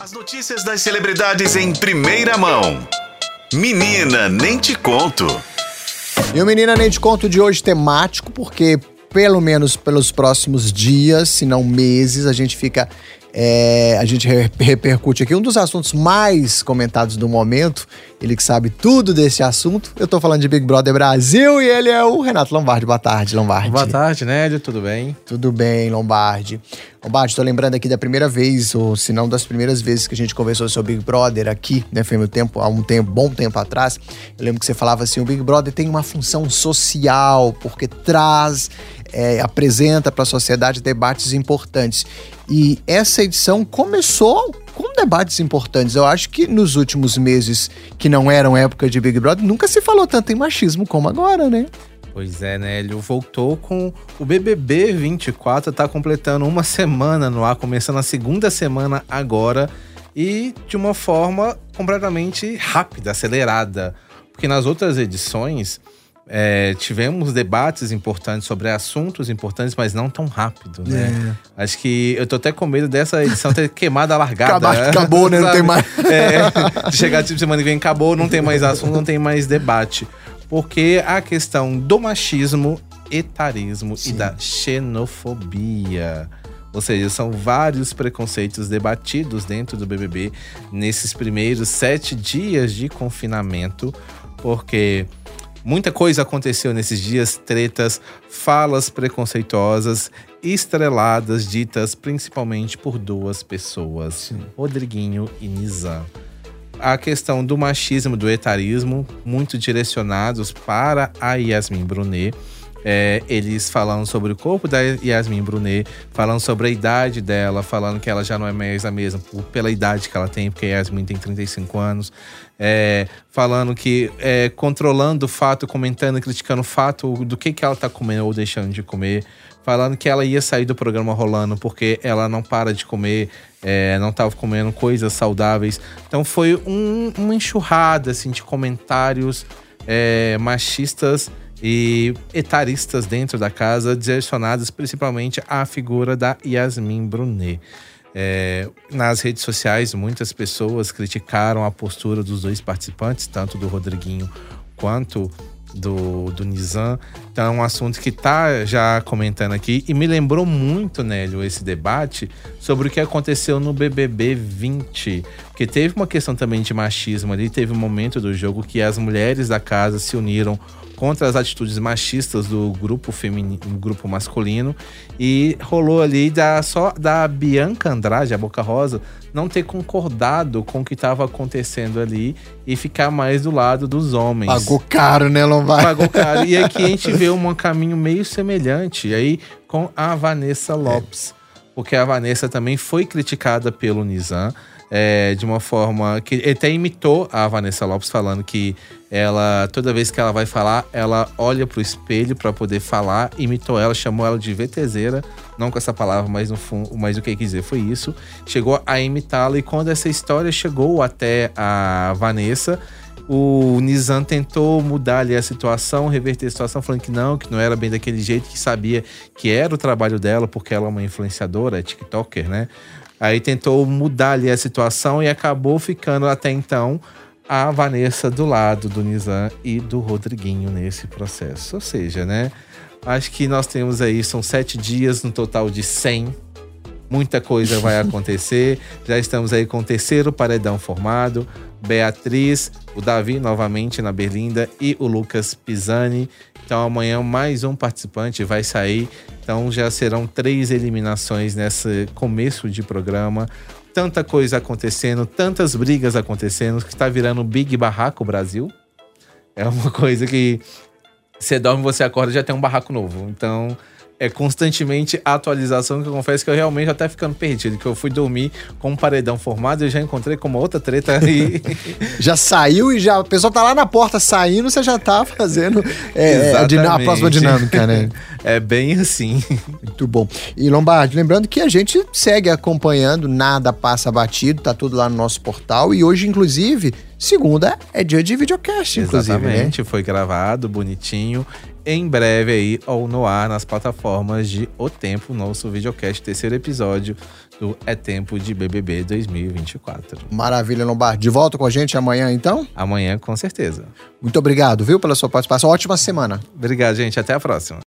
As notícias das celebridades em primeira mão. Menina, nem te conto. E o Menina Nem Te Conto de hoje temático, porque pelo menos pelos próximos dias, se não meses, a gente fica é, a gente repercute aqui um dos assuntos mais comentados do momento. Ele que sabe tudo desse assunto. Eu tô falando de Big Brother Brasil e ele é o Renato Lombardi. Boa tarde, Lombardi. Boa tarde, Nélio. Tudo bem? Tudo bem, Lombardi. Lombardi, tô lembrando aqui da primeira vez, ou se não das primeiras vezes que a gente conversou sobre Big Brother aqui, né? Foi meu tempo, há um tempo, bom tempo atrás. Eu lembro que você falava assim: o Big Brother tem uma função social, porque traz é, apresenta para a sociedade debates importantes. E essa edição começou com debates importantes. Eu acho que nos últimos meses, que não eram época de Big Brother, nunca se falou tanto em machismo como agora, né? Pois é, Nélio. Voltou com o BBB 24, tá completando uma semana no ar, começando a segunda semana agora e de uma forma completamente rápida, acelerada. Porque nas outras edições é, tivemos debates importantes sobre assuntos importantes, mas não tão rápido, né? É. Acho que eu tô até com medo dessa edição ter queimado a largada. Acabar, né? Acabou, né? Não tem mais. É, de chegar tipo semana que vem, acabou, não tem mais assunto, não tem mais debate. Porque a questão do machismo, etarismo Sim. e da xenofobia. Ou seja, são vários preconceitos debatidos dentro do BBB nesses primeiros sete dias de confinamento, porque Muita coisa aconteceu nesses dias, tretas, falas preconceituosas, estreladas, ditas principalmente por duas pessoas, Sim. Rodriguinho e Nizam. A questão do machismo, do etarismo, muito direcionados para a Yasmin Brunet. É, eles falando sobre o corpo da Yasmin Brunet, falando sobre a idade dela, falando que ela já não é mais a mesma pela idade que ela tem, porque Yasmin tem 35 anos. É, falando que é, controlando o fato, comentando, criticando o fato do que, que ela tá comendo ou deixando de comer. Falando que ela ia sair do programa rolando porque ela não para de comer, é, não estava comendo coisas saudáveis. Então foi um, uma enxurrada assim, de comentários é, machistas e etaristas dentro da casa, direcionados principalmente à figura da Yasmin Brunet. É, nas redes sociais, muitas pessoas criticaram a postura dos dois participantes, tanto do Rodriguinho quanto do, do Nizam. Então é um assunto que tá já comentando aqui e me lembrou muito, Nélio, esse debate sobre o que aconteceu no BBB 20. Porque teve uma questão também de machismo ali, teve um momento do jogo que as mulheres da casa se uniram contra as atitudes machistas do grupo feminino, grupo masculino e rolou ali da só da Bianca Andrade, a Boca Rosa, não ter concordado com o que estava acontecendo ali e ficar mais do lado dos homens. Pagou caro, né, Lombardi? Pagou caro. E aqui a gente vê um caminho meio semelhante aí com a Vanessa Lopes. É. Porque a Vanessa também foi criticada pelo Nizam é, de uma forma que ele até imitou a Vanessa Lopes falando que ela toda vez que ela vai falar, ela olha pro espelho para poder falar, imitou ela, chamou ela de VTZera, não com essa palavra, mas no fundo, mas o que quer dizer foi isso. Chegou a imitá-la e quando essa história chegou até a Vanessa, o Nizam tentou mudar ali a situação, reverter a situação, falando que não, que não era bem daquele jeito, que sabia que era o trabalho dela, porque ela é uma influenciadora, é TikToker, né? Aí tentou mudar ali a situação e acabou ficando até então a Vanessa do lado do Nizam e do Rodriguinho nesse processo. Ou seja, né? Acho que nós temos aí, são sete dias no total de 100. Muita coisa vai acontecer. Já estamos aí com o terceiro paredão formado. Beatriz, o Davi novamente na Berlinda e o Lucas Pisani. Então amanhã mais um participante vai sair. Então já serão três eliminações nesse começo de programa. Tanta coisa acontecendo, tantas brigas acontecendo, que está virando Big Barraco Brasil. É uma coisa que você dorme, você acorda já tem um barraco novo. Então é constantemente atualização que eu confesso que eu realmente tá ficando perdido. Que eu fui dormir com um paredão formado e já encontrei com uma outra treta aí. já saiu e já. A pessoa tá lá na porta saindo, você já tá fazendo é, é a, a próxima dinâmica, né? é bem assim. Muito bom. E Lombardi, lembrando que a gente segue acompanhando, nada passa batido, tá tudo lá no nosso portal. E hoje, inclusive, segunda é dia de videocast, inclusive. Né? Exatamente, né? foi gravado, bonitinho. em breve aí, ou no ar, nas plataformas de O Tempo, nosso videocast, terceiro episódio do É Tempo de BBB 2024. Maravilha, Lombardi. De volta com a gente amanhã, então? Amanhã, com certeza. Muito obrigado, viu, pela sua participação. Ótima semana. Obrigado, gente. Até a próxima.